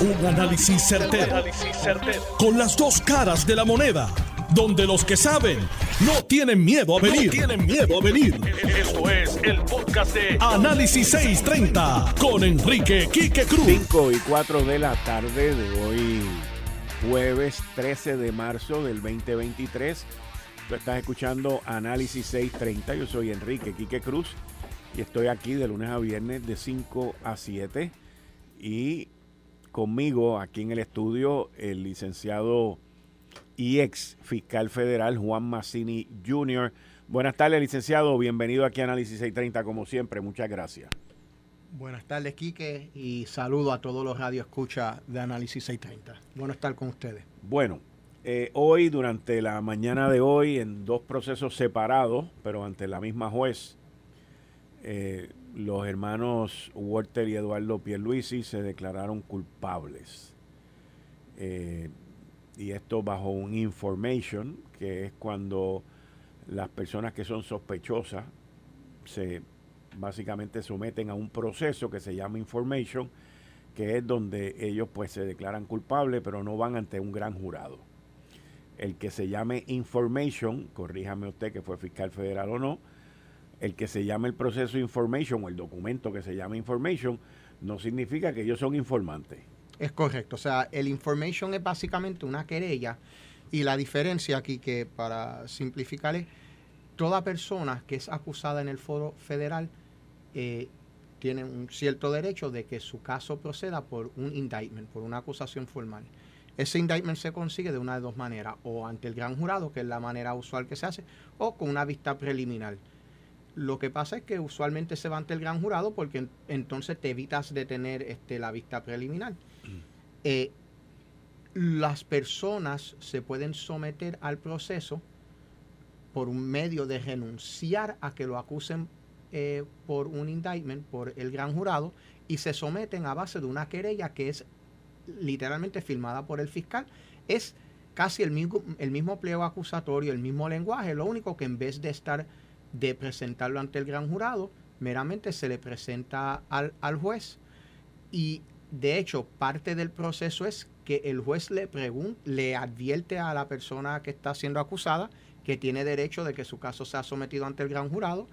Un análisis certero, Con las dos caras de la moneda. Donde los que saben no tienen miedo a venir. tienen miedo a venir. Esto es el podcast de Análisis 630 con Enrique Quique Cruz. 5 y 4 de la tarde de hoy, jueves 13 de marzo del 2023. Tú estás escuchando Análisis 630. Yo soy Enrique Quique Cruz y estoy aquí de lunes a viernes de 5 a 7. Y conmigo aquí en el estudio el licenciado y ex fiscal federal Juan Massini Jr. Buenas tardes, licenciado. Bienvenido aquí a Análisis 630, como siempre. Muchas gracias. Buenas tardes, Quique, y saludo a todos los radioescuchas de Análisis 630. Bueno estar con ustedes. Bueno, eh, hoy, durante la mañana de hoy, en dos procesos separados, pero ante la misma juez, eh, los hermanos Walter y Eduardo Pierluisi se declararon culpables. Eh, y esto bajo un information, que es cuando las personas que son sospechosas se básicamente someten a un proceso que se llama information, que es donde ellos pues se declaran culpables, pero no van ante un gran jurado. El que se llame information, corríjame usted que fue fiscal federal o no, el que se llame el proceso information o el documento que se llama information no significa que ellos son informantes. Es correcto, o sea, el information es básicamente una querella y la diferencia aquí que para simplificar es toda persona que es acusada en el foro federal eh, tiene un cierto derecho de que su caso proceda por un indictment, por una acusación formal. Ese indictment se consigue de una de dos maneras, o ante el gran jurado, que es la manera usual que se hace, o con una vista preliminar. Lo que pasa es que usualmente se va ante el gran jurado porque entonces te evitas de tener este, la vista preliminar. Mm. Eh, las personas se pueden someter al proceso por un medio de renunciar a que lo acusen eh, por un indictment por el gran jurado y se someten a base de una querella que es literalmente firmada por el fiscal. Es casi el mismo, el mismo pliego acusatorio, el mismo lenguaje, lo único que en vez de estar de presentarlo ante el gran jurado, meramente se le presenta al, juez y de hecho parte del proceso es que el juez le le advierte a la persona que está siendo acusada que tiene derecho de que su caso sea sometido ante el gran jurado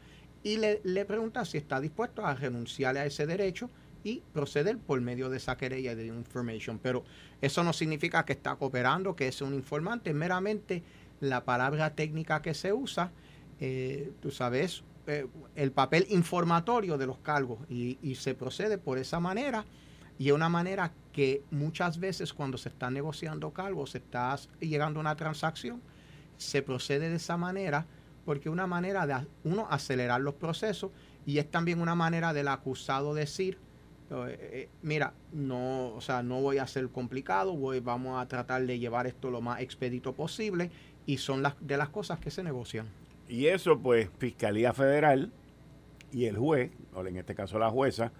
y le, le pregunta si está dispuesto a renunciarle a ese derecho y proceder por medio de esa querella de information. Pero eso no significa que está cooperando, que es un informante, meramente la palabra técnica que se usa eh, tú sabes, eh, el papel informatorio de los cargos y, se procede por esa manera y es una manera que muchas veces cuando se está negociando cargos, se está llegando a una transacción, se procede de esa manera porque es una manera de uno acelerar los procesos y es también una manera del acusado decir eh, mira, no, o sea, no voy a ser complicado, voy, vamos a tratar de llevar esto lo más expedito posible y son las de las cosas que se negocian. Y eso, pues, Fiscalía Federal y el juez, o en este caso la jueza,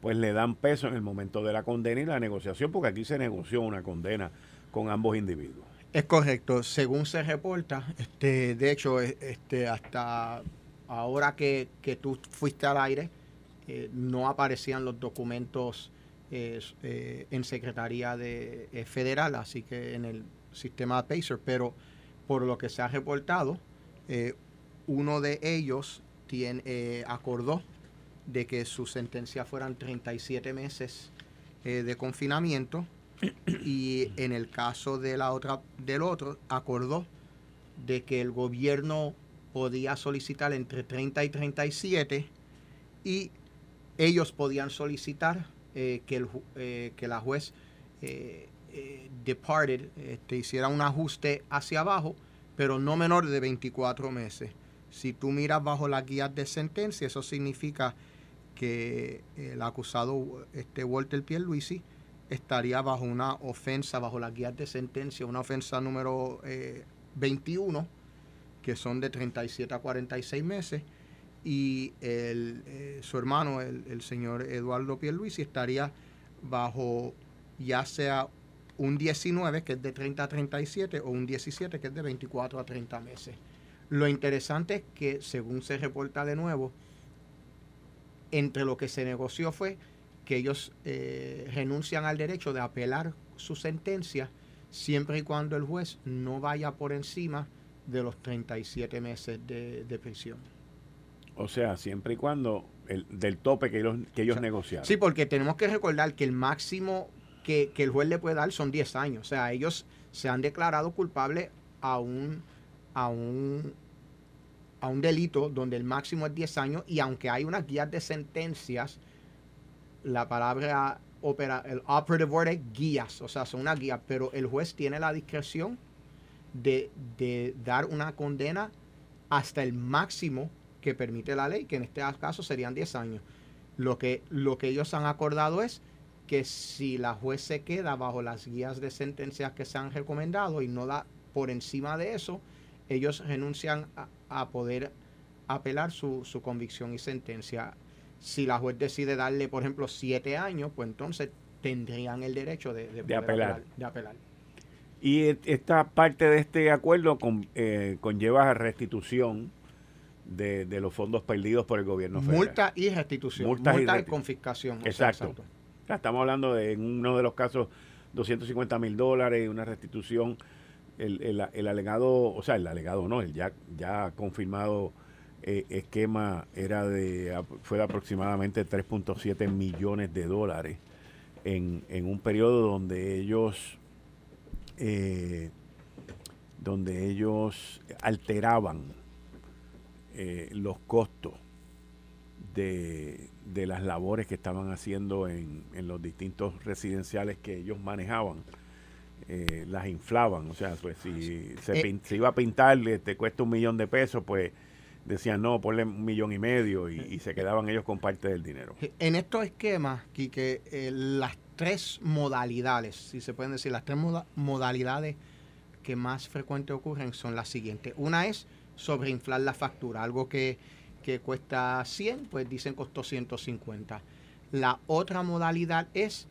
pues le dan peso en el momento de la condena y la negociación, porque aquí se negoció una condena con ambos individuos. Es correcto, según se reporta, este, de hecho, e, este, hasta ahora que, tú fuiste al aire, eh, no aparecían los documentos eh, eh, en Secretaría de, Federal, así que en el sistema PACER, pero por lo que se ha reportado, eh, uno de ellos eh, acordó de que su sentencia fueran 37 meses eh, de confinamiento y en el caso de la otra, del otro acordó de que el gobierno podía solicitar entre 30 y 37 y ellos podían solicitar que, el, que la juez departed este, hiciera un ajuste hacia abajo pero no menor de 24 meses. Si tú miras bajo la guía de sentencia, eso significa que el acusado este Walter Pierluisi estaría bajo una ofensa, bajo la guía de sentencia, una ofensa número 21, eh, que son de 37 a 46 meses, y el, eh, su hermano, el, el señor Eduardo Pierluisi, estaría bajo ya sea un 19 que es de 30 a 37 o un 17 que es de 24 a 30 meses. Lo interesante es que, según se reporta de nuevo, entre lo que se negoció fue que ellos eh, renuncian al derecho de apelar su sentencia siempre y cuando el juez no vaya por encima de los 37 meses de, prisión. O sea, siempre y cuando el, del tope que ellos, que ellos negociaron. Sí, porque tenemos que recordar que el máximo que, que, el juez le puede dar son 10 años. O sea, ellos se han declarado culpables a un, a un, a un delito donde el máximo es 10 años y aunque hay unas guías de sentencias, la palabra opera, el operative word es guías, o sea, son una guía, pero el juez tiene la discreción de, dar una condena hasta el máximo que permite la ley, que en este caso serían 10 años. Lo que, lo que ellos han acordado es que si la juez se queda bajo las guías de sentencias que se han recomendado y no da por encima de eso, ellos renuncian a, poder apelar su, su, convicción y sentencia. Si la juez decide darle, por ejemplo, siete años, pues entonces tendrían el derecho de, apelar. de apelar. Y esta parte de este acuerdo eh, conlleva restitución de, los fondos perdidos por el gobierno federal. Multa y restitución. Multa, y, confiscación. Exacto. Estamos hablando de en uno de los casos 250 mil dólares, una restitución el, el, alegado, o sea, el alegado no, el ya, ya confirmado eh, esquema era de, fue de aproximadamente 3.7 millones de dólares en, en, un periodo donde ellos, eh, donde ellos alteraban eh, los costos de, de, las labores que estaban haciendo en, en los distintos residenciales que ellos manejaban eh, las inflaban. O sea, pues si se, eh, iba a pintar, te cuesta un millón de pesos, pues decían no, ponle un millón y medio y, se quedaban ellos con parte del dinero. En estos esquemas, Quique, eh, las tres modalidades, si se pueden decir, las tres modalidades que más frecuente ocurren son las siguientes. Una es sobreinflar la factura, algo que, que cuesta 100, pues dicen costó 150. La otra modalidad es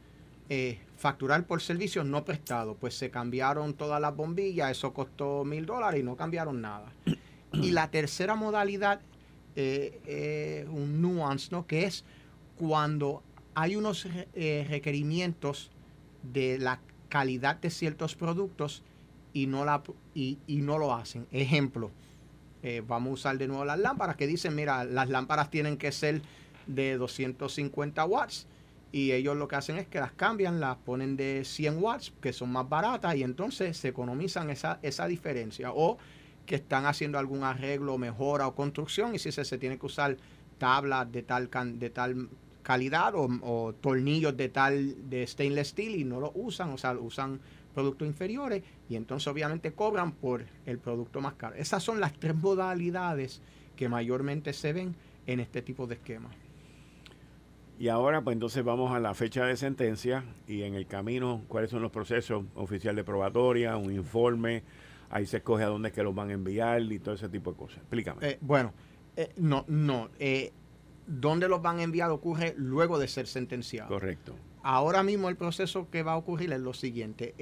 eh, facturar por servicios no prestados. Pues se cambiaron todas las bombillas, eso costó mil dólares y no cambiaron nada. Y la tercera modalidad, eh, un nuance, ¿no? Que es cuando hay unos eh, requerimientos de la calidad de ciertos productos y no, la, y, no lo hacen. Ejemplo, vamos a usar de nuevo las lámparas que dicen, mira, las lámparas tienen que ser de 250 watts y ellos lo que hacen es que las cambian, las ponen de 100 watts, que son más baratas, y entonces se economizan esa, esa diferencia. O que están haciendo algún arreglo, mejora o construcción, y si se, se tiene que usar tablas de tal, de tal calidad o, tornillos de tal de stainless steel y no lo usan, o sea, usan productos inferiores y entonces obviamente cobran por el producto más caro. Esas son las tres modalidades que mayormente se ven en este tipo de esquemas. Y ahora, pues entonces vamos a la fecha de sentencia y en el camino, cuáles son los procesos oficial de probatoria, un informe, ahí se escoge a dónde es que los van a enviar y todo ese tipo de cosas. Explícame. Eh, bueno, eh, no, no. Eh, ¿Dónde los van a enviar ocurre luego de ser sentenciado? Correcto. Ahora mismo el proceso que va a ocurrir es lo siguiente.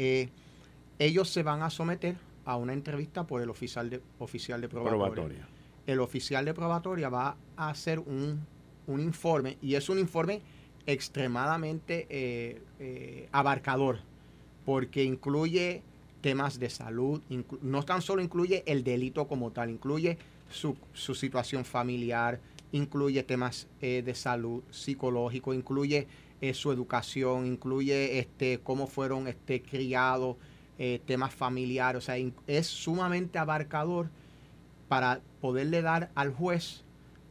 ellos se van a someter a una entrevista por el oficial de, oficial de probatoria. El oficial de probatoria va a hacer un un informe y es un informe extremadamente eh, eh, abarcador porque incluye temas de salud, no tan solo incluye el delito como tal, incluye su, situación familiar, incluye temas eh, de salud psicológico, incluye su educación, incluye este cómo fueron este, criados, temas familiares, o sea, es sumamente abarcador para poderle dar al juez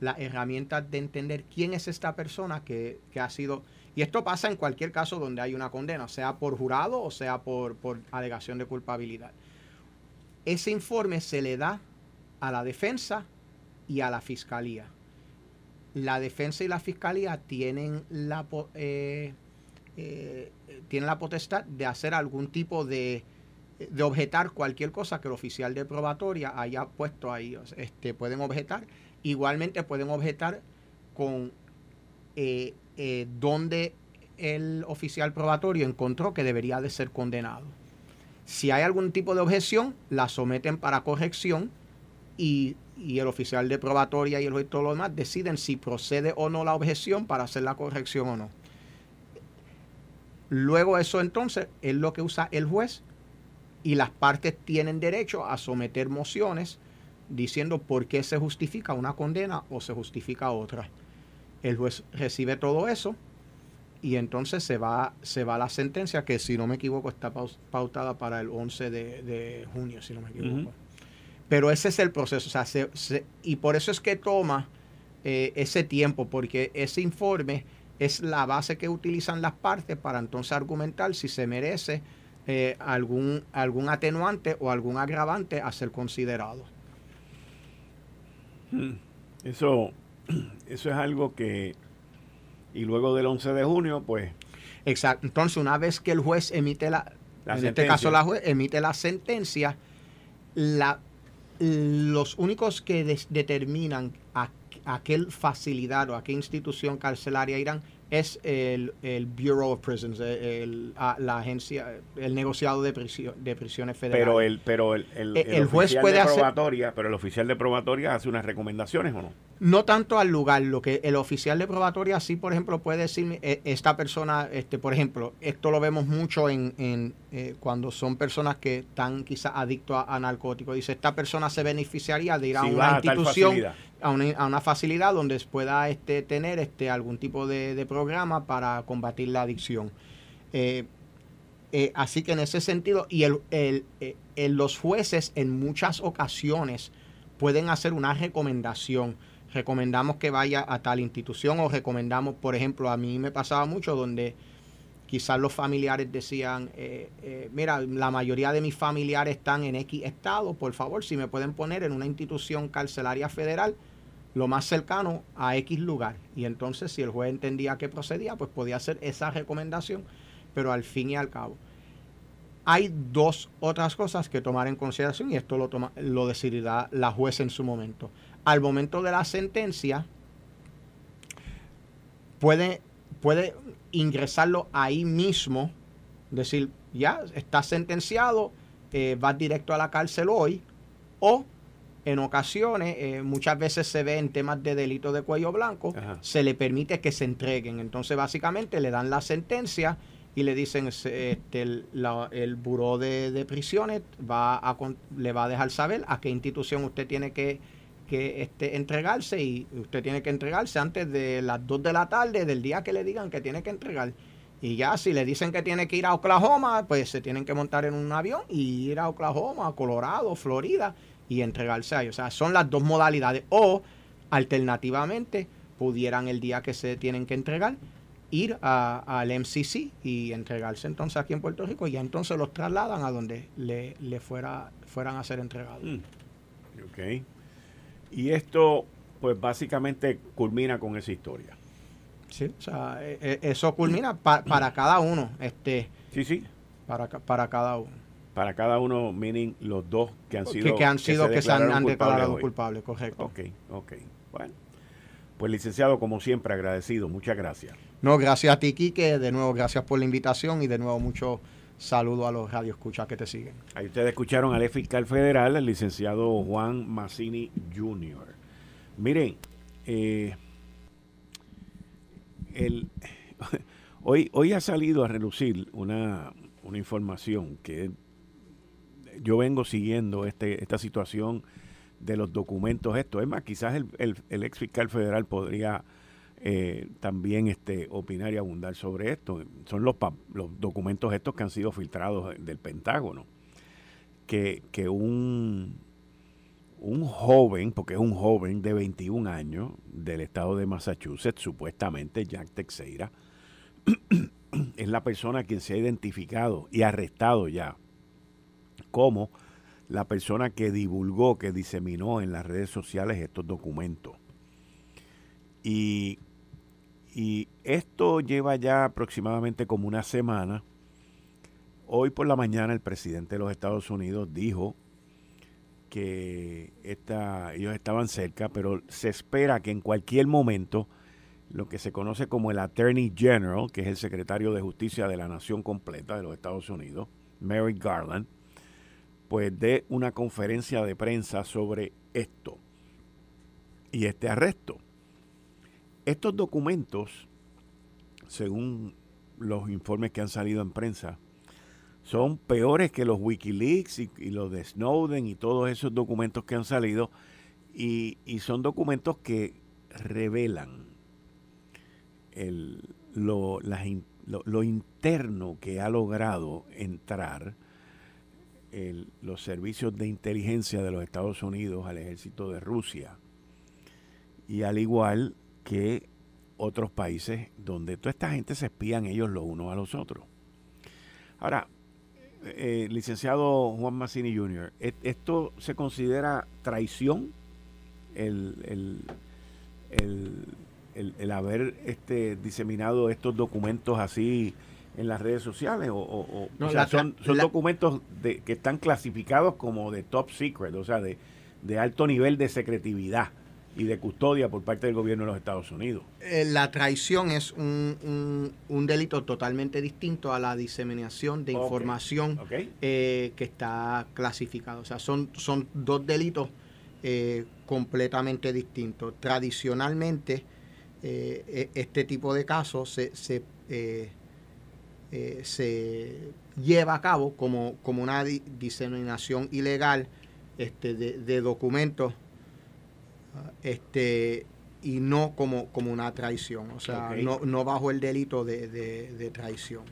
la herramienta de entender quién es esta persona que, ha sido... Y esto pasa en cualquier caso donde hay una condena, sea por jurado o sea por, por alegación de culpabilidad. Ese informe se le da a la defensa y a la fiscalía. La defensa y la fiscalía tienen la, eh, eh, tienen la potestad de hacer algún tipo de, de objetar cualquier cosa que el oficial de probatoria haya puesto ahí. Este, pueden objetar Igualmente pueden objetar con eh, eh, donde el oficial probatorio encontró que debería de ser condenado. Si hay algún tipo de objeción, la someten para corrección y, el oficial de probatoria y el juez y todo lo demás deciden si procede o no la objeción para hacer la corrección o no. Luego eso entonces es lo que usa el juez y las partes tienen derecho a someter mociones diciendo por qué se justifica una condena o se justifica otra. El juez recibe todo eso y entonces se va, se va la sentencia que si no me equivoco está pautada para el 11 de, junio, si no me equivoco. Pero ese es el proceso, o sea, y por eso es que toma eh, ese tiempo, porque ese informe es la base que utilizan las partes para entonces argumentar si se merece eh, algún, algún atenuante o algún agravante a ser considerado. Hmm. Eso, eso es algo que, y luego del 11 de junio, pues... Exacto. Entonces, una vez que el juez emite la, en este caso la juez emite la sentencia, la, los únicos que determinan a, a, qué facilidad o a qué institución carcelaria irán es el, el Bureau of Prisons, el, la agencia, el negociado de, de prisiones federales. Pero el, pero el, el, el juez puede de probatoria, pero el oficial de probatoria hace unas recomendaciones o no? No tanto al lugar, lo que el oficial de probatoria sí, por ejemplo, puede decirme, eh, esta persona, este, por ejemplo, esto lo vemos mucho en, en eh, cuando son personas que están quizás adictos a, narcóticos. Dice, esta persona se beneficiaría de ir a una institución a una, facilidad donde pueda este, tener este, algún tipo de, programa para combatir la adicción. Eh, eh, así que en ese sentido, y el, eh, los jueces en muchas ocasiones pueden hacer una recomendación. Recomendamos que vaya a tal institución o recomendamos, por ejemplo, a mí me pasaba mucho donde quizás los familiares decían, mira, la mayoría de mis familiares están en X estado, por favor, si me pueden poner en una institución carcelaria federal, lo más cercano a X lugar. Y entonces si el juez entendía que procedía, pues podía hacer esa recomendación, pero al fin y al cabo. Hay dos otras cosas que tomar en consideración y esto lo, toma, lo decidirá la juez en su momento. Al momento de la sentencia, puede, puede ingresarlo ahí mismo, decir, ya está sentenciado, eh, va directo a la cárcel hoy, o en ocasiones, eh, muchas veces se ve en temas de delito de cuello blanco, se le permite que se entreguen. Entonces, básicamente, le dan la sentencia y le dicen, este, el, el buró de, prisiones va a, le va a dejar saber a qué institución usted tiene que, que este, entregarse y usted tiene que entregarse antes de las 2 de la tarde del día que le digan que tiene que entregar. Y ya si le dicen que tiene que ir a Oklahoma, pues se tienen que montar en un avión y ir a Oklahoma, Colorado, Florida y entregarse a ellos. O sea, son las dos modalidades. O, alternativamente, pudieran el día que se tienen que entregar, ir al MCC y entregarse entonces aquí en Puerto Rico y ya entonces los trasladan a donde le, le fuera, fueran a ser entregados. Mm. Ok. Y esto, pues básicamente culmina con esa historia. Sí, o sea, e, e, eso culmina para cada uno. Este, sí, sí. Para, para cada uno para cada uno, meaning los dos que han sido que, han sido que se, han, declarado culpables, correcto. Ok, ok. Bueno, pues licenciado, como siempre, agradecido. Muchas gracias. No, gracias a ti, Quique. De nuevo, gracias por la invitación y de nuevo mucho saludo a los radioescuchas que te siguen. Ahí ustedes escucharon al fiscal federal, el licenciado Juan Massini Jr. Miren, eh, el, hoy, hoy ha salido a relucir una, una información que yo vengo siguiendo este, esta situación de los documentos esto. Es más, quizás el, el, ex fiscal federal podría eh, también este, opinar y abundar sobre esto. Son los, documentos estos que han sido filtrados del Pentágono. Que, un, joven, porque es un joven de 21 años del estado de Massachusetts, supuestamente Jack Teixeira, es la persona quien se ha identificado y arrestado ya como la persona que divulgó, que diseminó en las redes sociales estos documentos. Y, y esto lleva ya aproximadamente como una semana. Hoy por la mañana el presidente de los Estados Unidos dijo que esta, ellos estaban cerca, pero se espera que en cualquier momento lo que se conoce como el Attorney General, que es el secretario de Justicia de la Nación completa de los Estados Unidos, Mary Garland, pues dé una conferencia de prensa sobre esto y este arresto. Estos documentos, según los informes que han salido en prensa son peores que los Wikileaks y, los de Snowden y todos esos documentos que han salido. Y, son documentos que revelan lo, lo, interno que ha logrado entrar los servicios de inteligencia de los Estados Unidos al ejército de Rusia. Y al igual que otros países donde toda esta gente se espían ellos los unos a los otros. Ahora, eh, licenciado Juan Massini Jr., ¿esto se considera traición? El, el, haber este, diseminado estos documentos así en las redes sociales o, son, documentos de, que están clasificados como de top secret, o sea, de, de alto nivel de secretividad y de custodia por parte del gobierno de los Estados Unidos. Eh, la traición es un, un, delito totalmente distinto a la diseminación de información eh, que está clasificada. O sea, son, son dos delitos eh, completamente distintos. Tradicionalmente, e, este tipo de casos se, se, se lleva a cabo como, como una diseminación ilegal este, de, de documentos este y no como, como una traición, o sea, no, no bajo el delito de, traición.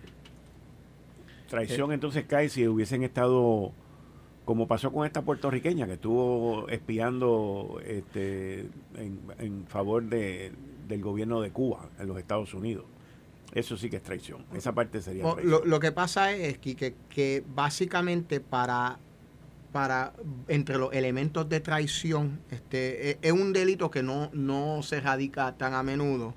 Traición eh, entonces cae si hubiesen estado, como pasó con esta puertorriqueña que estuvo espiando este, en, favor de, del gobierno de Cuba en los Estados Unidos. Eso sí que es traición. Esa parte sería traición. Lo, lo que pasa es que, que básicamente para para entre los elementos de traición, este, e, es, un delito que no, no se radica tan a menudo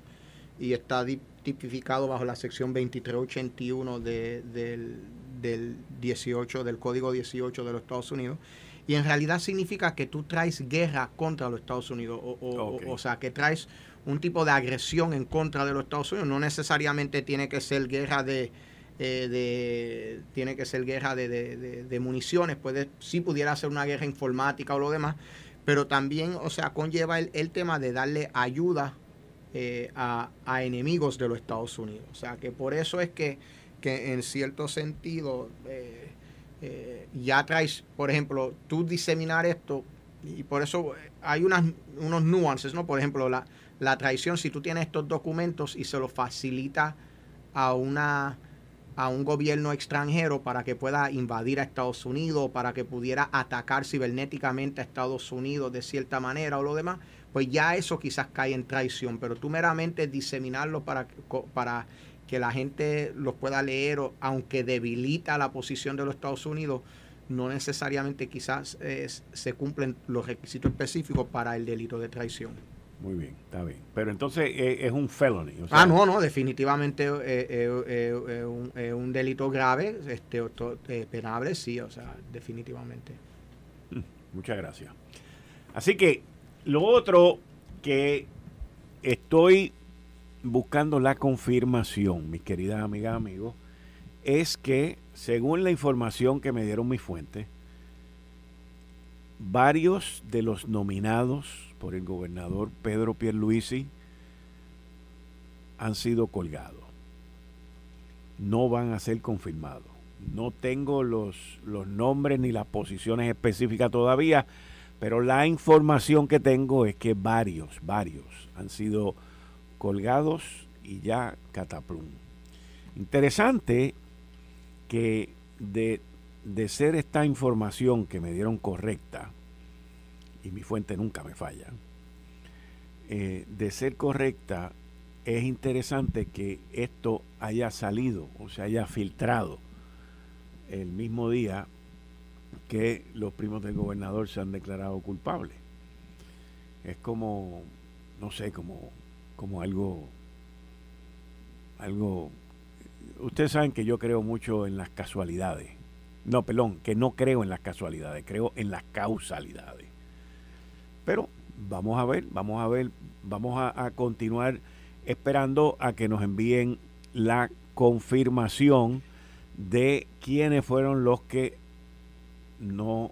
y está tipificado bajo la sección 2381 de, del, del 18, del Código 18 de los Estados Unidos. Y en realidad significa que tú traes guerra contra los Estados Unidos, o, o sea, que traes un tipo de agresión en contra de los Estados Unidos. No necesariamente tiene que ser guerra de, eh, de, tiene que ser guerra de, de, municiones, puede, si pudiera ser una guerra informática o lo demás, pero también, o sea, conlleva el, tema de darle ayuda eh, a, enemigos de los Estados Unidos. O sea, que por eso es que, que en cierto sentido eh, ya traes, por ejemplo, tú diseminar esto, y por eso hay unas, unos nuances, ¿no? Por ejemplo, la, la traición, si tú tienes estos documentos y se los facilita a una a un gobierno extranjero para que pueda invadir a Estados Unidos, para que pudiera atacar cibernéticamente a Estados Unidos de cierta manera o lo demás, pues ya eso quizás cae en traición, pero tú meramente diseminarlo para, para que la gente los pueda leer, aunque debilita la posición de los Estados Unidos, no necesariamente quizás se cumplen los requisitos específicos para el delito de traición. Muy bien, está bien. Pero entonces eh, es un felony. ah, no, no, definitivamente es eh, eh, un, delito grave, este, penable, sí, o sea, definitivamente. Mm, muchas gracias. Así que lo otro que estoy buscando la confirmación, mis queridas amigas, amigos, es que según la información que me dieron mis fuentes, varios de los nominados por el gobernador Pedro Pierluisi han sido colgados. No van a ser confirmados. No tengo los, los nombres ni las posiciones específicas todavía, pero la información que tengo es que varios, varios han sido colgados y ya cataplum. Interesante que de, de ser esta información que me dieron correcta, y mi fuente nunca me falla, eh, de ser correcta, es interesante que esto haya salido o se haya filtrado el mismo día que los primos del gobernador se han declarado culpables. Es como, no sé, como, como algo, algo, ustedes saben que yo creo mucho en las casualidades. No, perdón, que no creo en las casualidades, creo en las causalidades. Pero vamos a ver, vamos a ver, vamos a, continuar esperando a que nos envíen la confirmación de quiénes fueron los que no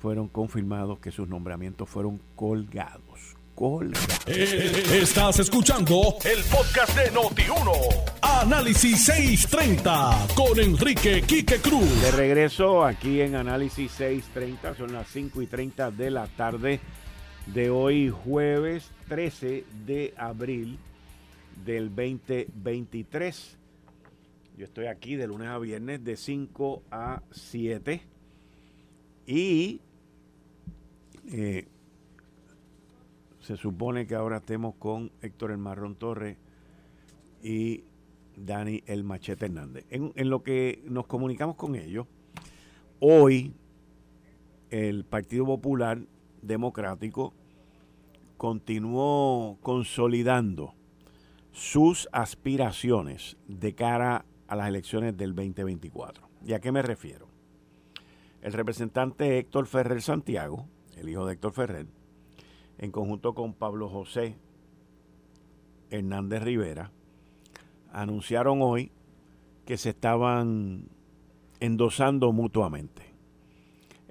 fueron confirmados, que sus nombramientos fueron colgados. Colga. Eh, estás escuchando el podcast de Noti1. Análisis 630 con Enrique Quique Cruz. De regreso aquí en Análisis 630, son las 5 y 30 de la tarde de hoy, jueves 13 de abril del 2023. Yo estoy aquí de lunes a viernes de 5 a 7 y eh, se supone que ahora estemos con Héctor El Marrón Torres y Dani El Machete Hernández. En, en lo que nos comunicamos con ellos, hoy el Partido Popular Democrático continuó consolidando sus aspiraciones de cara a las elecciones del 2024. ¿Y a qué me refiero? El representante Héctor Ferrer Santiago, el hijo de Héctor Ferrer, en conjunto con Pablo José Hernández Rivera, anunciaron hoy que se estaban endosando mutuamente.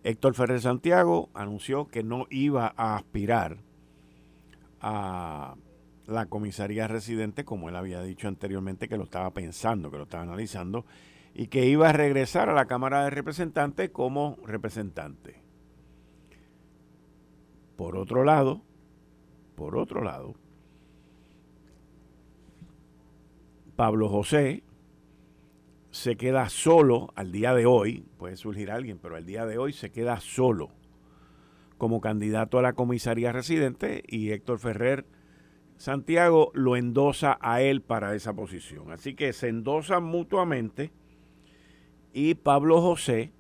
Héctor Ferrer Santiago anunció que no iba a aspirar a la comisaría residente, como él había dicho anteriormente, que lo estaba pensando, que lo estaba analizando, y que iba a regresar a la Cámara de Representantes como representante. Por otro lado, por otro lado, Pablo José se queda solo al día de hoy, puede surgir alguien, pero al día de hoy se queda solo como candidato a la comisaría residente y Héctor Ferrer Santiago lo endosa a él para esa posición. Así que se endosan mutuamente y Pablo José,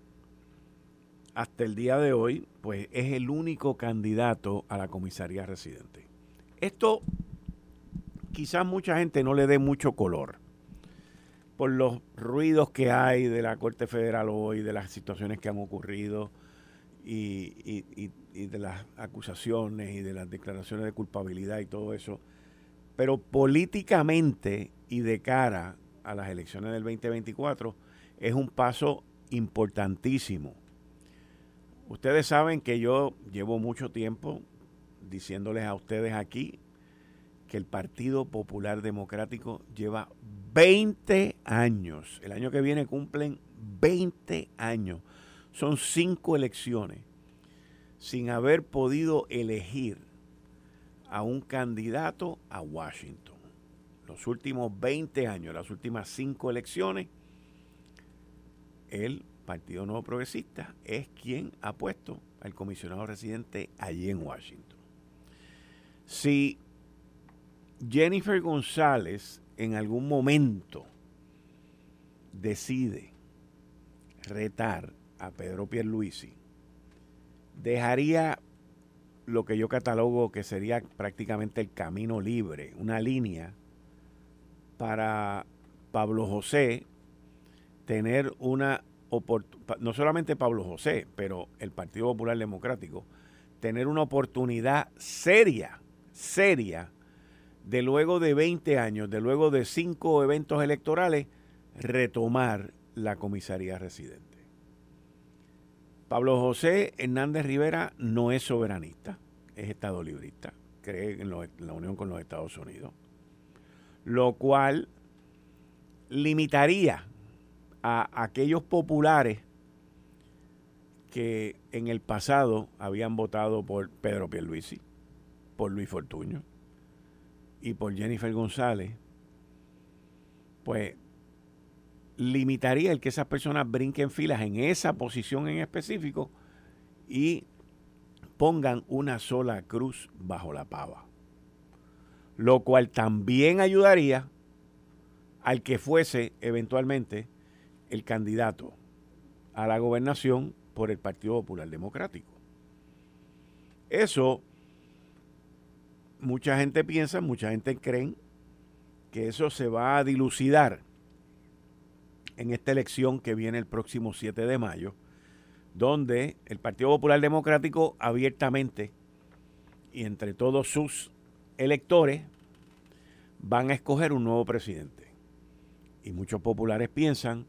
hasta el día de hoy, pues es el único candidato a la comisaría residente. Esto quizás mucha gente no le dé mucho color por los ruidos que hay de la Corte Federal hoy, de las situaciones que han ocurrido y, de las acusaciones y de las declaraciones de culpabilidad y todo eso. Pero políticamente y de cara a las elecciones del 2024 es un paso importantísimo. Ustedes saben que yo llevo mucho tiempo diciéndoles a ustedes aquí que el Partido Popular Democrático lleva 20 años. El año que viene cumplen 20 años. Son cinco elecciones sin haber podido elegir a un candidato a Washington. Los últimos 20 años, las últimas cinco elecciones, el Partido Nuevo Progresista es quien ha puesto al comisionado residente allí en Washington. Si Jennifer González en algún momento decide retar a Pedro Pierluisi, dejaría lo que yo catalogo que sería prácticamente el camino libre, una línea para Pablo José tener una no solamente Pablo José, pero el Partido Popular Democrático, tener una oportunidad seria, seria de luego de 20 años, de luego de cinco eventos electorales, retomar la comisaría residente. Pablo José Hernández Rivera no es soberanista, es estado librista, cree en, la unión con los Estados Unidos, lo cual limitaría a aquellos populares que en el pasado habían votado por Pedro Pierluisi, por Luis Fortuño, y por Jennifer González, pues limitaría el que esas personas brinquen filas en esa posición en específico y pongan una sola cruz bajo la pava. Lo cual también ayudaría al que fuese eventualmente el candidato a la gobernación por el Partido Popular Democrático. Eso mucha gente piensa, mucha gente cree que eso se va a dilucidar en esta elección que viene el próximo 7 de mayo, donde el Partido Popular Democrático abiertamente y entre todos sus electores van a escoger un nuevo presidente. Y muchos populares piensan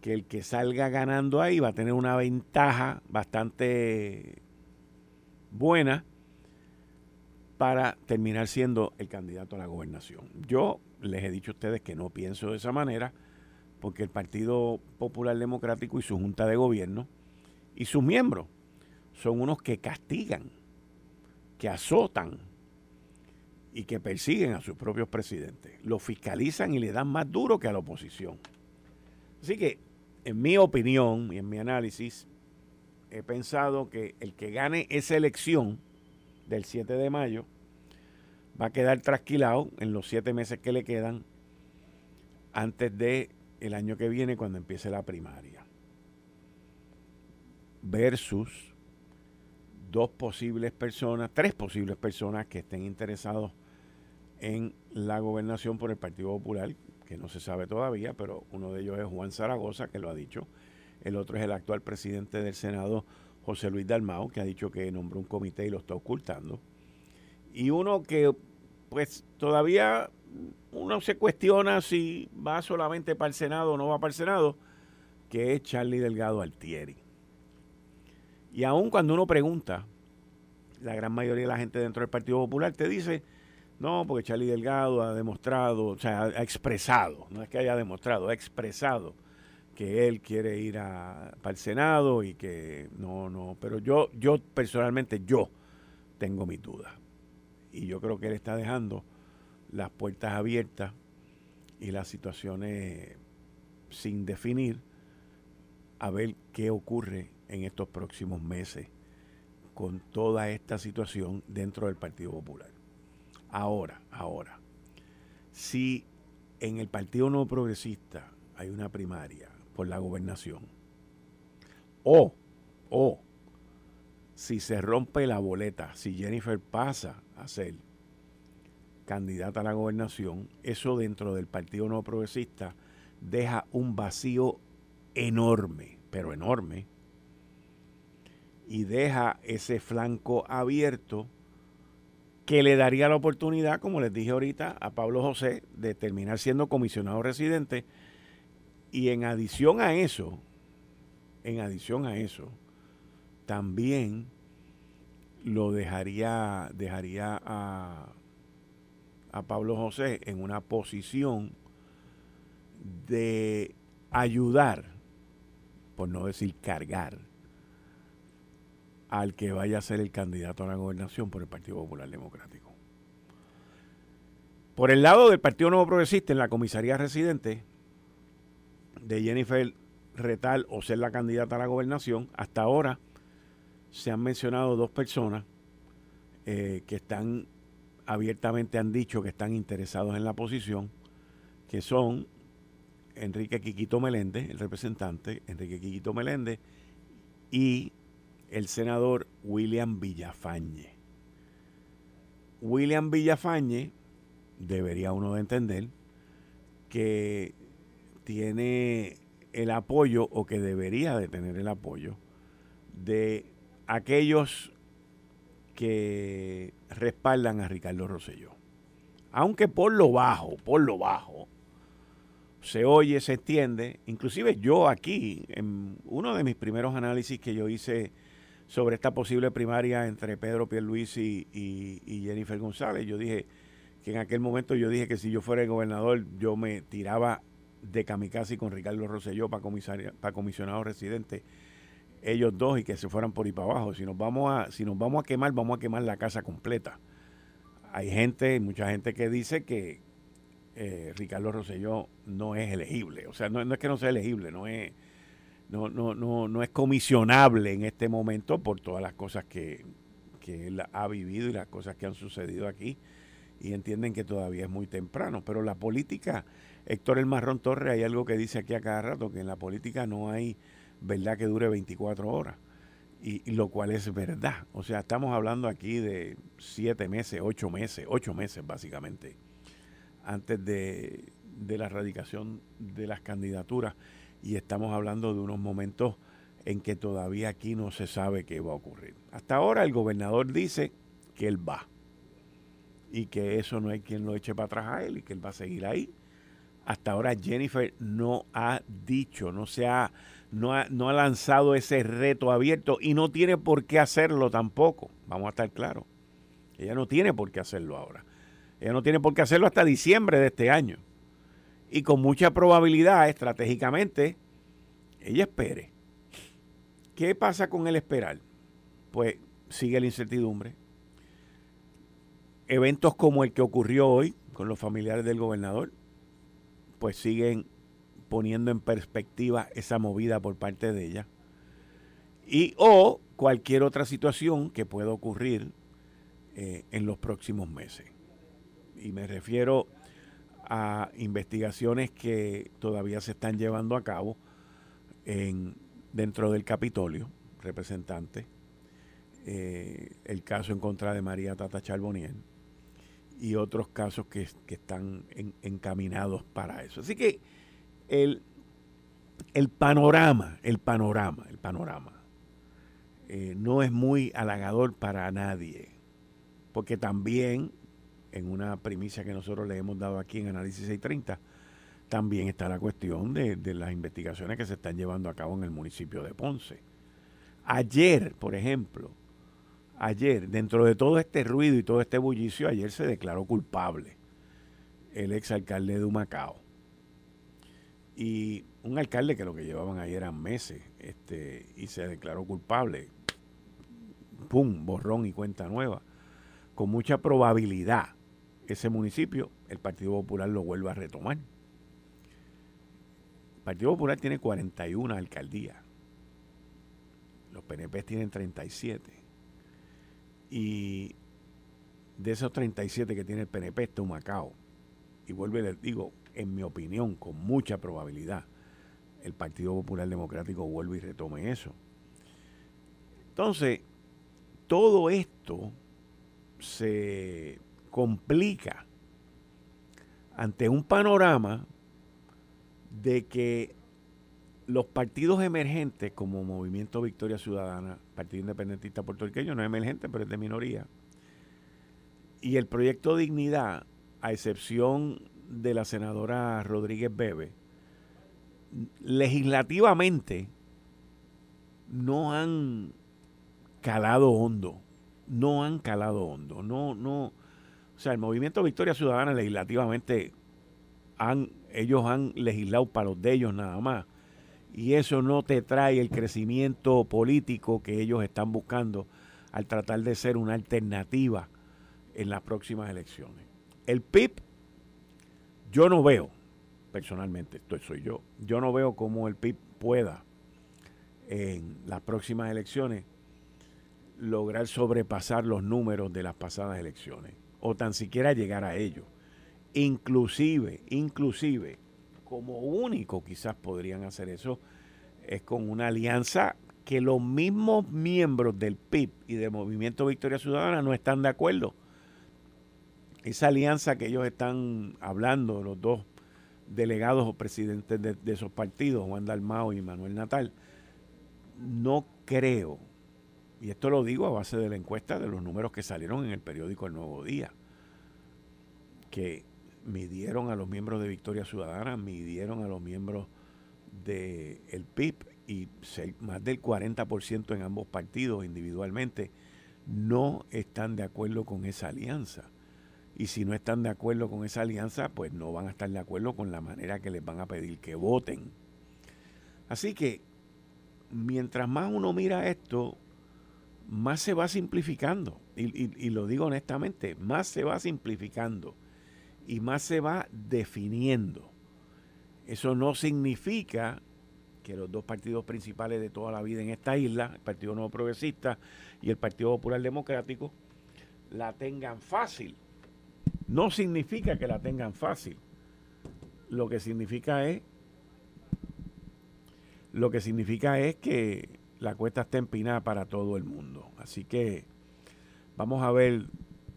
que el que salga ganando ahí va a tener una ventaja bastante buena para terminar siendo el candidato a la gobernación. Yo les he dicho a ustedes que no pienso de esa manera, porque el Partido Popular Democrático y su Junta de Gobierno y sus miembros son unos que castigan, que azotan y que persiguen a sus propios presidentes. Lo fiscalizan y le dan más duro que a la oposición. Así que, en mi opinión y en mi análisis, he pensado que el que gane esa elección del 7 de mayo va a quedar trasquilado en los siete meses que le quedan antes de el año que viene cuando empiece la primaria. Versus dos posibles personas, tres posibles personas que estén interesados en la gobernación por el Partido Popular, que no se sabe todavía, pero uno de ellos es Juan Zaragoza, que lo ha dicho. El otro es el actual presidente del Senado, José Luis Dalmao, que ha dicho que nombró un comité y lo está ocultando. Y uno que, pues, todavía uno se cuestiona si va solamente para el Senado o no va para el Senado, que es Charlie Delgado Altieri. Y aun cuando uno pregunta, la gran mayoría de la gente dentro del Partido Popular te dice, no, porque Charlie Delgado ha demostrado, o sea, ha expresado, no es que haya demostrado, ha expresado que él quiere ir a, para el Senado y que no, no, pero yo, yo personalmente, yo tengo mis dudas. Y yo creo que él está dejando las puertas abiertas y las situaciones sin definir a ver qué ocurre en estos próximos meses con toda esta situación dentro del Partido Popular. Ahora, ahora, si en el Partido No Progresista hay una primaria por la gobernación, o, o, si se rompe la boleta, si Jennifer pasa a ser candidata a la gobernación, eso dentro del Partido No Progresista deja un vacío enorme, pero enorme, y deja ese flanco abierto que le daría la oportunidad, como les dije ahorita, a Pablo José de terminar siendo comisionado residente. Y en adición a eso, en adición a eso, también lo dejaría, dejaría a, a Pablo José en una posición de ayudar, por no decir cargar, al que vaya a ser el candidato a la gobernación por el Partido Popular Democrático. Por el lado del Partido Nuevo Progresista, en la comisaría residente de Jennifer Retal o ser la candidata a la gobernación, hasta ahora se han mencionado dos personas eh, que están abiertamente han dicho que están interesados en la posición, que son Enrique Quiquito Meléndez, el representante Enrique Quiquito Meléndez, y el senador William Villafañe. William Villafañe, debería uno de entender, que tiene el apoyo o que debería de tener el apoyo de aquellos que respaldan a Ricardo Rosselló. Aunque por lo bajo, por lo bajo, se oye, se extiende. Inclusive yo aquí, en uno de mis primeros análisis que yo hice sobre esta posible primaria entre Pedro Pierluisi y, y, Jennifer González, yo dije que en aquel momento yo dije que si yo fuera el gobernador yo me tiraba de kamikaze con Ricardo Rosselló para, para comisionado residente ellos dos y que se fueran por ahí para abajo. Si nos vamos a, si nos vamos a quemar, vamos a quemar la casa completa. Hay gente, mucha gente que dice que eh, Ricardo Rosselló no es elegible. O sea, no, es que no sea elegible, no es, no, no, no, no es comisionable en este momento por todas las cosas que, que él ha vivido y las cosas que han sucedido aquí. Y entienden que todavía es muy temprano. Pero la política, Héctor El Marrón Torres, hay algo que dice aquí a cada rato, que en la política no hay verdad que dure 24 horas. Y, lo cual es verdad. O sea, estamos hablando aquí de siete meses, ocho meses, ocho meses básicamente, antes de, de la erradicación de las candidaturas. Y estamos hablando de unos momentos en que todavía aquí no se sabe qué va a ocurrir. Hasta ahora el gobernador dice que él va y que eso no hay quien lo eche para atrás a él y que él va a seguir ahí. Hasta ahora Jennifer no ha dicho, no se ha no ha, no ha lanzado ese reto abierto y no tiene por qué hacerlo tampoco, vamos a estar claros. Ella no tiene por qué hacerlo ahora. Ella no tiene por qué hacerlo hasta diciembre de este año. Y con mucha probabilidad, estratégicamente, ella espere. ¿Qué pasa con el esperar? Pues sigue la incertidumbre. Eventos como el que ocurrió hoy con los familiares del gobernador, pues siguen poniendo en perspectiva esa movida por parte de ella. Y o cualquier otra situación que pueda ocurrir eh, en los próximos meses. Y me refiero a investigaciones que todavía se están llevando a cabo en, dentro del Capitolio, representante, eh, el caso en contra de María Tata Charboniel y otros casos que, están encaminados para eso. Así que el, el panorama, el panorama, el panorama eh, no es muy halagador para nadie, porque también en una primicia que nosotros le hemos dado aquí en Análisis 630, también está la cuestión de, las investigaciones que se están llevando a cabo en el municipio de Ponce. Ayer, por ejemplo, ayer, dentro de todo este ruido y todo este bullicio, ayer se declaró culpable el exalcalde de Humacao. Y un alcalde que lo que llevaban ahí eran meses este, y se declaró culpable. ¡Pum! Borrón y cuenta nueva. Con mucha probabilidad ese municipio, el Partido Popular lo vuelva a retomar. El Partido Popular tiene 41 alcaldías. Los PNP tienen 37. Y de esos 37 que tiene el PNP está Macao. Y vuelvo y les digo, en mi opinión, con mucha probabilidad, el Partido Popular Democrático vuelve y retome eso. Entonces, todo esto se complica ante un panorama de que los partidos emergentes como Movimiento Victoria Ciudadana, Partido Independentista Puertorriqueño, no es emergente, pero es de minoría, y el proyecto Dignidad, a excepción de la senadora Rodríguez Bebe, legislativamente no han calado hondo no han calado hondo. No, no. O sea, el movimiento Victoria Ciudadana legislativamente han, ellos han legislado para los de ellos nada más. Y eso no te trae el crecimiento político que ellos están buscando al tratar de ser una alternativa en las próximas elecciones. El PIB, yo no veo, personalmente, esto soy yo, yo no veo cómo el PIB pueda en las próximas elecciones lograr sobrepasar los números de las pasadas elecciones o tan siquiera llegar a ellos. Inclusive, inclusive, como único quizás podrían hacer eso es con una alianza que los mismos miembros del PIB y del Movimiento Victoria Ciudadana no están de acuerdo. Esa alianza que ellos están hablando, los dos delegados o presidentes de, de esos partidos, Juan Dalmao y Manuel Natal, no creo y esto lo digo a base de la encuesta de los números que salieron en el periódico El Nuevo Día, que midieron a los miembros de Victoria Ciudadana, midieron a los miembros del el PIB y más del 40% en ambos partidos individualmente no están de acuerdo con esa alianza. Y si no están de acuerdo con esa alianza, pues no van a estar de acuerdo con la manera que les van a pedir que voten. Así que, mientras más uno mira esto, más se va simplificando. Y, lo digo honestamente, más se va simplificando y más se va definiendo. Eso no significa que los dos partidos principales de toda la vida en esta isla, el Partido Nuevo Progresista y el Partido Popular Democrático, la tengan fácil. No significa que la tengan fácil. Lo que significa es lo que significa es que la cuesta está empinada para todo el mundo. Así que vamos a ver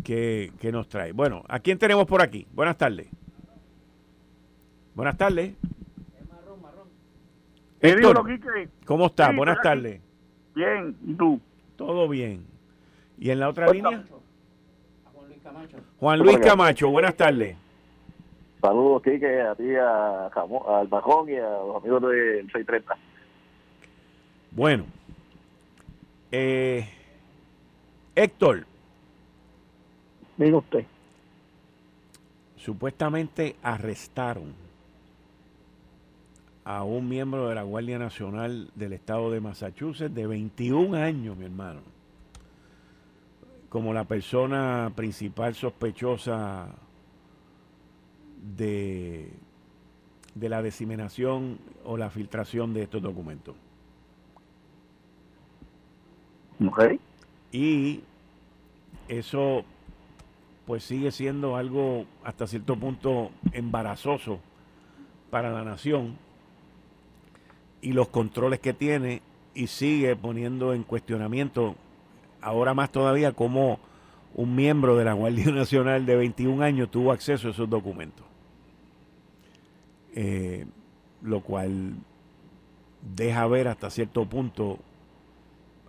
qué, nos trae. Bueno, ¿a quién tenemos por aquí? Buenas tardes. Buenas tardes. Marrón, marrón. ¿Cómo estás? Buenas tardes. Bien, ¿y tú? Todo bien. ¿Y en la otra línea? Juan Luis Camacho. Juan Luis Camacho, buenas tardes. Saludos, Quique, a ti, a, al Bajón y a los amigos del 630. Bueno, eh, Héctor, Diga usted. Supuestamente arrestaron a un miembro de la Guardia Nacional del estado de Massachusetts de 21 años, mi hermano, como la persona principal sospechosa de, de la diseminación o la filtración de estos documentos. Okay. Y eso pues sigue siendo algo hasta cierto punto embarazoso para la nación y los controles que tiene y sigue poniendo en cuestionamiento ahora más todavía cómo un miembro de la Guardia Nacional de 21 años tuvo acceso a esos documentos. Eh, lo cual deja ver hasta cierto punto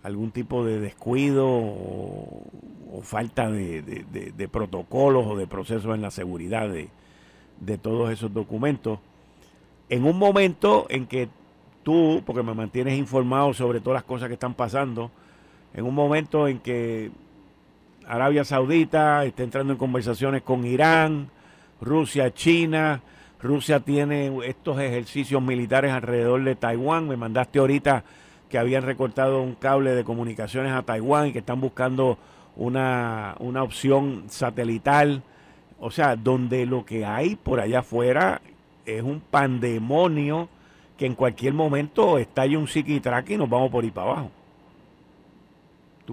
algún tipo de descuido o, falta de, protocolos o de procesos en la seguridad de, todos esos documentos. En un momento en que tú, porque me mantienes informado sobre todas las cosas que están pasando, en un momento en que Arabia Saudita está entrando en conversaciones con Irán, Rusia, China, Rusia tiene estos ejercicios militares alrededor de Taiwán, me mandaste ahorita que habían recortado un cable de comunicaciones a Taiwán y que están buscando una, una opción satelital. O sea, donde lo que hay por allá afuera es un pandemonio que en cualquier momento estalle un psiquitraque y nos vamos por ahí para abajo.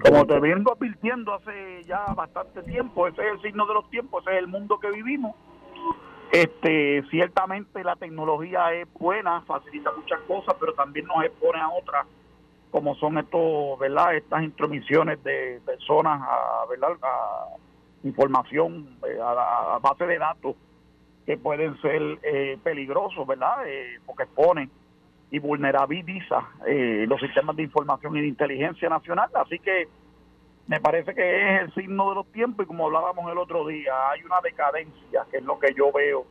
Como te vengo advirtiendo hace ya bastante tiempo, ese es el signo de los tiempos, ese es el mundo que vivimos. Este, ciertamente la tecnología es buena, facilita muchas cosas, pero también nos expone a otras como son estos, ¿verdad? Estas intromisiones de personas a, ¿verdad? A información, eh, a, base de datos que pueden ser eh, peligrosos, ¿verdad? Eh, porque exponen y vulnerabiliza los sistemas de información y de inteligencia nacional. Así que me parece que es el signo de los tiempos y como hablábamos el otro día, hay una decadencia, que es lo que yo veo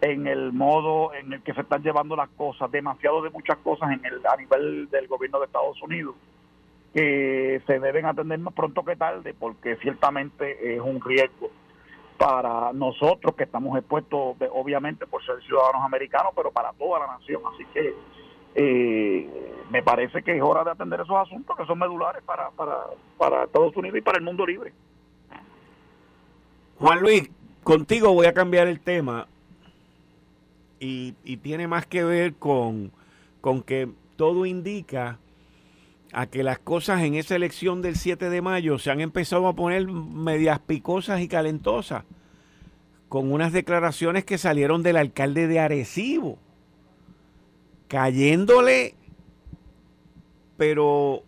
en el modo en el que se están llevando las cosas, demasiado de muchas cosas en el, a nivel del gobierno de Estados Unidos, que se deben atender más pronto que tarde, porque ciertamente es un riesgo para nosotros que estamos expuestos, obviamente, por ser ciudadanos americanos, pero para toda la nación. Así que eh, me parece que es hora de atender esos asuntos que son medulares para, para, para Estados Unidos y para el mundo libre. Juan Luis, contigo voy a cambiar el tema y, tiene más que ver con, con que todo indica a que las cosas en esa elección del 7 de mayo se han empezado a poner medias picosas y calentosas, con unas declaraciones que salieron del alcalde de Arecibo, cayéndole, pero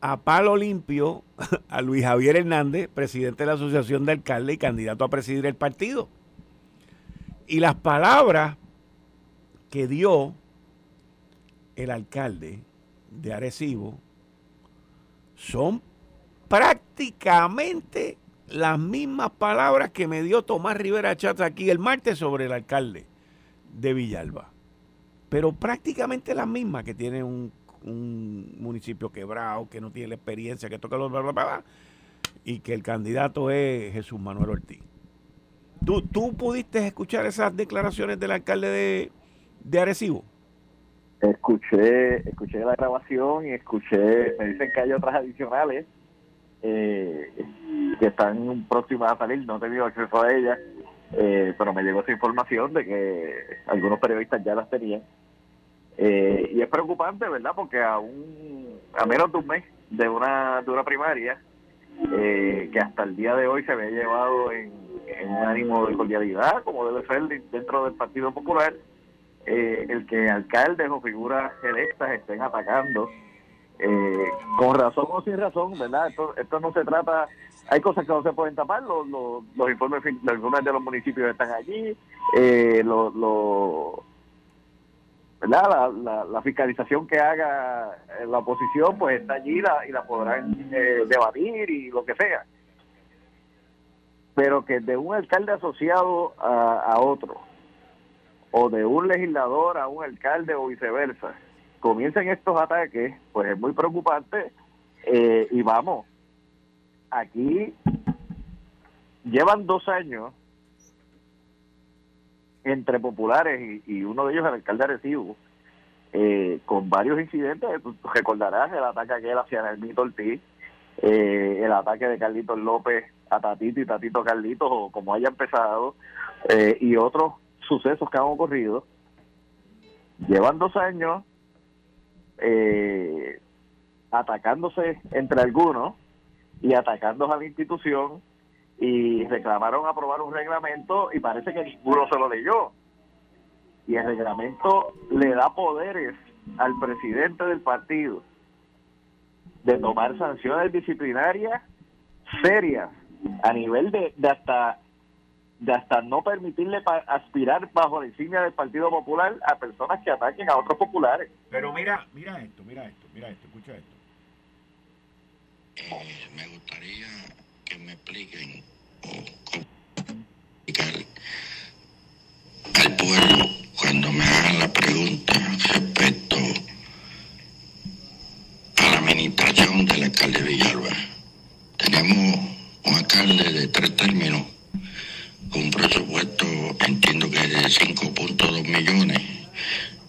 a palo limpio a Luis Javier Hernández, presidente de la Asociación de Alcaldes y candidato a presidir el partido. Y las palabras que dio el alcalde de Arecibo son prácticamente las mismas palabras que me dio Tomás Rivera Chata aquí el martes sobre el alcalde de Villalba. Pero prácticamente las mismas que tiene un, municipio quebrado, que no tiene la experiencia, que toca los bla, bla, bla, y que el candidato es Jesús Manuel Ortiz. ¿Tú, ¿Tú pudiste escuchar esas declaraciones del alcalde de, de Arecibo? Escuché, escuché la grabación y escuché, me dicen que hay otras adicionales eh, que están próximas a salir, no he tenido acceso a ellas, eh, pero me llegó esa información de que algunos periodistas ya las tenían. Eh, y es preocupante, ¿verdad? Porque a, a menos de un mes de una, de una primaria, que hasta el día de hoy se había llevado en en un ánimo de cordialidad, como debe ser dentro del Partido Popular, eh, el que alcaldes o figuras electas estén atacando, eh, con razón o sin razón, ¿verdad? Esto, esto no se trata, hay cosas que no se pueden tapar, los, los, informes, los informes de los municipios están allí, eh, ¿verdad? La, la, fiscalización que haga la oposición pues está allí la, y la podrán debatir y lo que sea pero que de un alcalde asociado a, otro, o de un legislador a un alcalde o viceversa, comiencen estos ataques, pues es muy preocupante. Eh, y vamos, aquí llevan dos años entre populares y, uno de ellos el alcalde Arecibo, eh, con varios incidentes, recordarás el ataque aquel hacia Nelmito Ortiz, eh, el ataque de Carlitos López a Tatito y Tatito Carlitos, o como haya empezado, eh, y otros sucesos que han ocurrido. Llevan dos años eh, atacándose entre algunos y atacando a la institución y reclamaron aprobar un reglamento y parece que ninguno se lo leyó. Y el reglamento le da poderes al presidente del partido de tomar sanciones disciplinarias serias a nivel de, de hasta de hasta no permitirle aspirar bajo la insignia del Partido Popular a personas que ataquen a otros populares. Pero mira, mira esto, mira esto, mira esto, escucha esto. Eh, me gustaría que me expliquen explicar al pueblo cuando me hagan la pregunta respecto a la administración del alcalde Villalba. Tenemos un alcalde de tres términos con un presupuesto, entiendo que de 5.2 millones,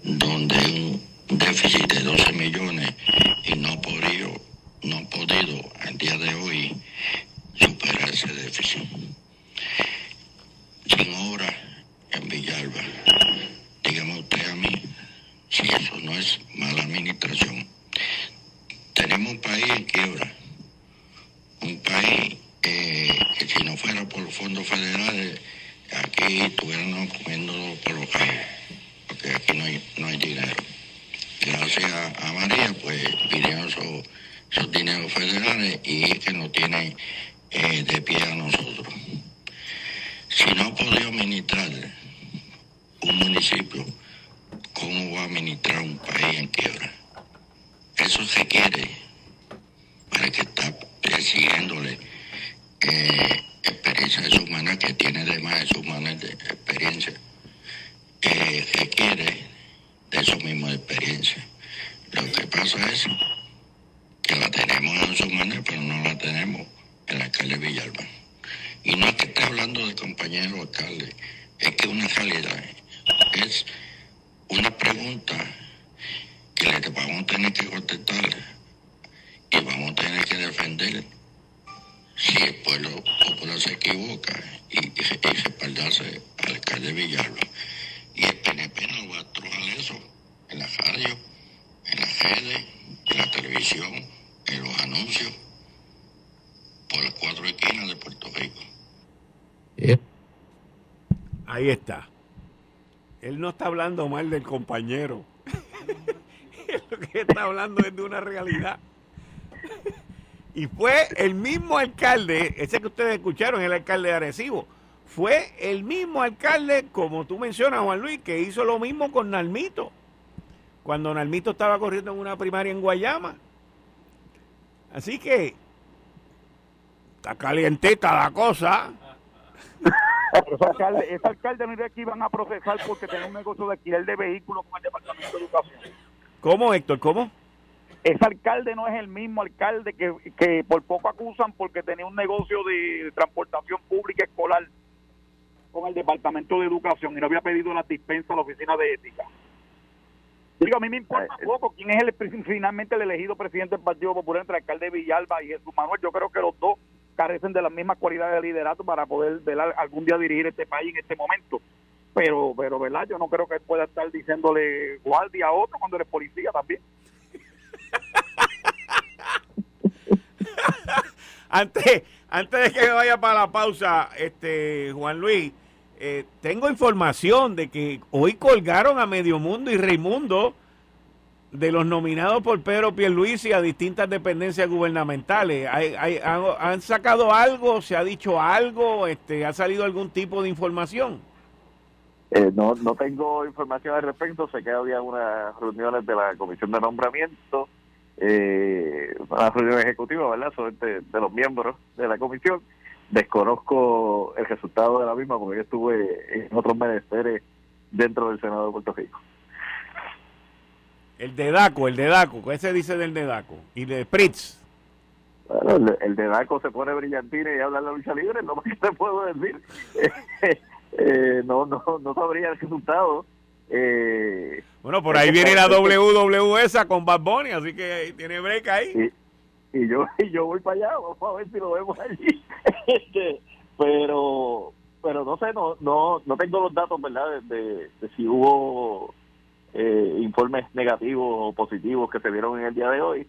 donde hay un déficit de 12 millones y no ha podido, no ha podido al día de hoy superar ese déficit. Sin obra en Villalba. Dígame usted a mí si eso no es mala administración. Tenemos un país en quiebra, un país eh, que si no fuera por los fondos federales, aquí estuvieran comiendo por los callos, porque aquí no hay, no hay dinero. Gracias a, María, pues vinieron esos, esos, dineros federales y es que no tienen eh, de pie a nosotros. Si no ha podido administrar un municipio, ¿cómo va a administrar un país en quiebra? Eso se quiere para que está persiguiéndole eh, experiencias humanas que tiene además humanas de experiencia, eh, requiere de eso mismo de experiencia. Lo que pasa es que la tenemos en su manera, pero no la tenemos en el alcalde Villalba. Y no es que esté hablando de compañero alcalde, es que una realidad es una pregunta que le vamos a tener que contestar y vamos a tener que defender si el pueblo popular se equivoca y respaldarse al alcalde Villalba. Y el PNP no va a trojar eso en la radio, en las redes, en la televisión, en los anuncios, por las cuatro esquinas de Puerto Rico. Ahí está. Él no está hablando mal del compañero. Lo que está hablando es de una realidad. Y fue el mismo alcalde, ese que ustedes escucharon, el alcalde de Arecibo. Fue el mismo alcalde, como tú mencionas, Juan Luis, que hizo lo mismo con Nalmito. Cuando Nalmito estaba corriendo en una primaria en Guayama. Así que está calientita la cosa. Ese, alcalde, ese alcalde no que iban a procesar porque tenía un negocio de alquiler de vehículos con el Departamento de Educación. ¿Cómo, Héctor? ¿Cómo? ese alcalde no es el mismo alcalde que, que por poco acusan porque tenía un negocio de transportación pública escolar con el Departamento de Educación y no había pedido la dispensa a la Oficina de Ética. Digo, a mí me importa eh, poco quién es el, finalmente el elegido presidente del Partido Popular entre el alcalde Villalba y Jesús Manuel. Yo creo que los dos carecen de las mismas cualidades de liderato para poder algún día dirigir este país en este momento. Pero, pero, ¿verdad? Yo no creo que él pueda estar diciéndole guardia a otro cuando eres policía también. antes, antes de que vaya para la pausa, este Juan Luis, eh, tengo información de que hoy colgaron a Medio Mundo y Raimundo de los nominados por Pedro Pierluisi a distintas dependencias gubernamentales. han, sacado algo? ¿Se ha dicho algo? Este, ¿Ha salido algún tipo de información? Eh, no, no tengo información al respecto. Sé que había unas reuniones de la Comisión de Nombramiento eh, una reunión ejecutiva, ¿verdad?, sobre de, los miembros de la comisión. Desconozco el resultado de la misma porque yo estuve en otros menesteres dentro del Senado de Puerto Rico. El de DACO, el de DACO, ¿qué se dice del de DACO? Y de PRITZ. el, de Daco se pone brillantina y habla de la lucha libre, no más que te puedo decir. Eh, no, no, no sabría el resultado. Eh, bueno, por ahí viene la WWS con Bad Bunny, así que tiene break ahí. Y, yo y yo voy para allá, vamos a ver si lo vemos allí. este, pero pero no sé, no no no tengo los datos, ¿verdad? De, si hubo eh, informes negativos o positivos que se vieron en el día de hoy.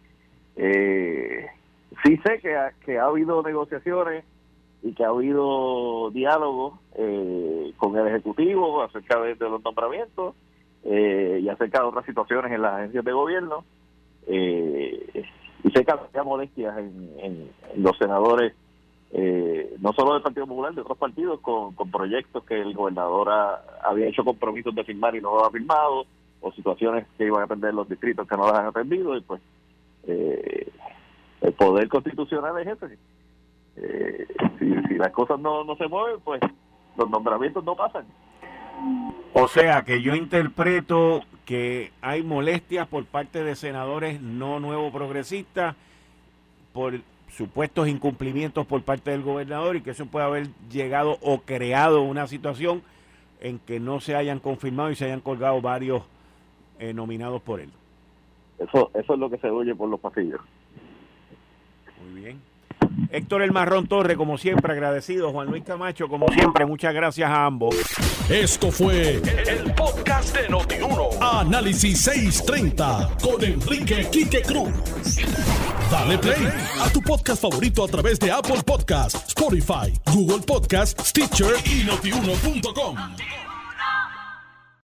Eh, sí sé que ha, que ha habido negociaciones y que ha habido diálogo eh, con el Ejecutivo acerca de, los nombramientos eh, y acerca de otras situaciones en las agencias de gobierno. Eh, y sé que había molestias en, los senadores, no solo del Partido Popular, de otros partidos, con, proyectos que el gobernador había hecho compromisos de firmar y no lo ha firmado, o situaciones que iban a atender los distritos que no las han atendido, y pues el poder constitucional es ese eh, si, las cosas no, no se mueven, pues los nombramientos no pasan. O sea que yo interpreto que hay molestias por parte de senadores no nuevo progresistas por supuestos incumplimientos por parte del gobernador y que eso puede haber llegado o creado una situación en que no se hayan confirmado y se hayan colgado varios eh, nominados por él. Eso, eso es lo que se oye por los pasillos. Muy bien. Héctor El Marrón Torre, como siempre, agradecido. Juan Luis Camacho, como siempre, muchas gracias a ambos. Esto fue el, podcast de Notiuno. Análisis 630 con Enrique Quique Cruz. Dale play a tu podcast favorito a través de Apple Podcasts, Spotify, Google Podcasts, Stitcher y notiuno.com.